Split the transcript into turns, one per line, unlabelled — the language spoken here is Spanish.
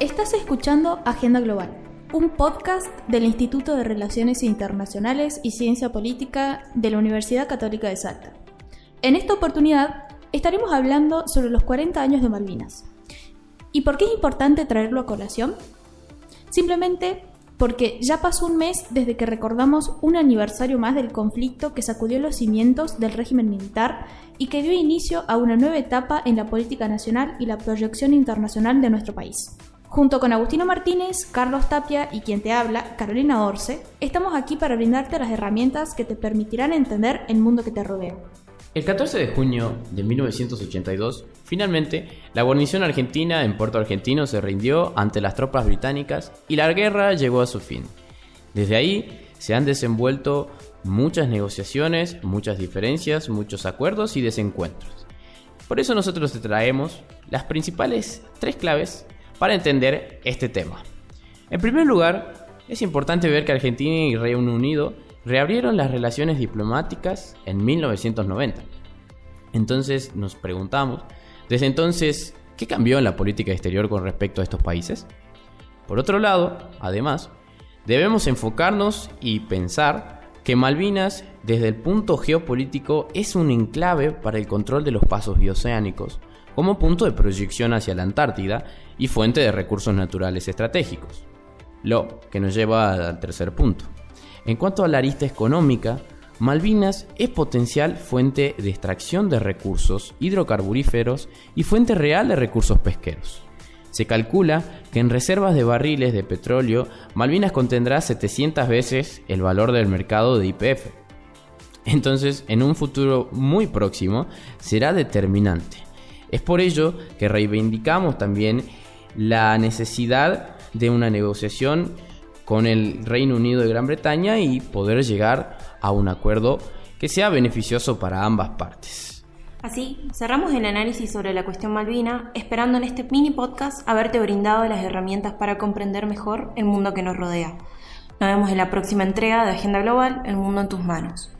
Estás escuchando Agenda Global, un podcast del Instituto de Relaciones Internacionales y Ciencia Política de la Universidad Católica de Salta. En esta oportunidad estaremos hablando sobre los 40 años de Malvinas. ¿Y por qué es importante traerlo a colación? Simplemente porque ya pasó un mes desde que recordamos un aniversario más del conflicto que sacudió los cimientos del régimen militar y que dio inicio a una nueva etapa en la política nacional y la proyección internacional de nuestro país. Junto con Agustino Martínez, Carlos Tapia y quien te habla, Carolina Orce, estamos aquí para brindarte las herramientas que te permitirán entender el mundo que te rodea.
El 14 de junio de 1982, finalmente, la guarnición argentina en Puerto Argentino se rindió ante las tropas británicas y la guerra llegó a su fin. Desde ahí se han desenvuelto muchas negociaciones, muchas diferencias, muchos acuerdos y desencuentros. Por eso nosotros te traemos las principales tres claves para entender este tema. En primer lugar, es importante ver que Argentina y Reino Unido reabrieron las relaciones diplomáticas en 1990. Entonces nos preguntamos, desde entonces, ¿qué cambió en la política exterior con respecto a estos países? Por otro lado, además, debemos enfocarnos y pensar que Malvinas, desde el punto geopolítico, es un enclave para el control de los pasos bioceánicos, como punto de proyección hacia la Antártida y fuente de recursos naturales estratégicos. Lo que nos lleva al tercer punto. En cuanto a la arista económica, Malvinas es potencial fuente de extracción de recursos hidrocarburíferos y fuente real de recursos pesqueros. Se calcula que en reservas de barriles de petróleo, Malvinas contendrá 700 veces el valor del mercado de IPF. Entonces, en un futuro muy próximo, será determinante. Es por ello que reivindicamos también la necesidad de una negociación con el Reino Unido de Gran Bretaña y poder llegar a un acuerdo que sea beneficioso para ambas partes.
Así, cerramos el análisis sobre la cuestión Malvina, esperando en este mini podcast haberte brindado las herramientas para comprender mejor el mundo que nos rodea. Nos vemos en la próxima entrega de Agenda Global, El Mundo en tus manos.